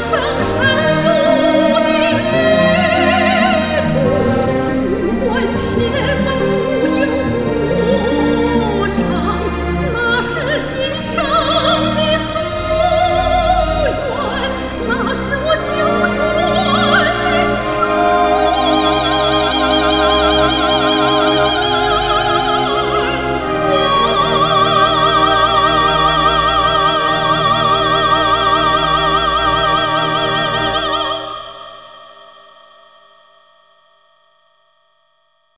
声声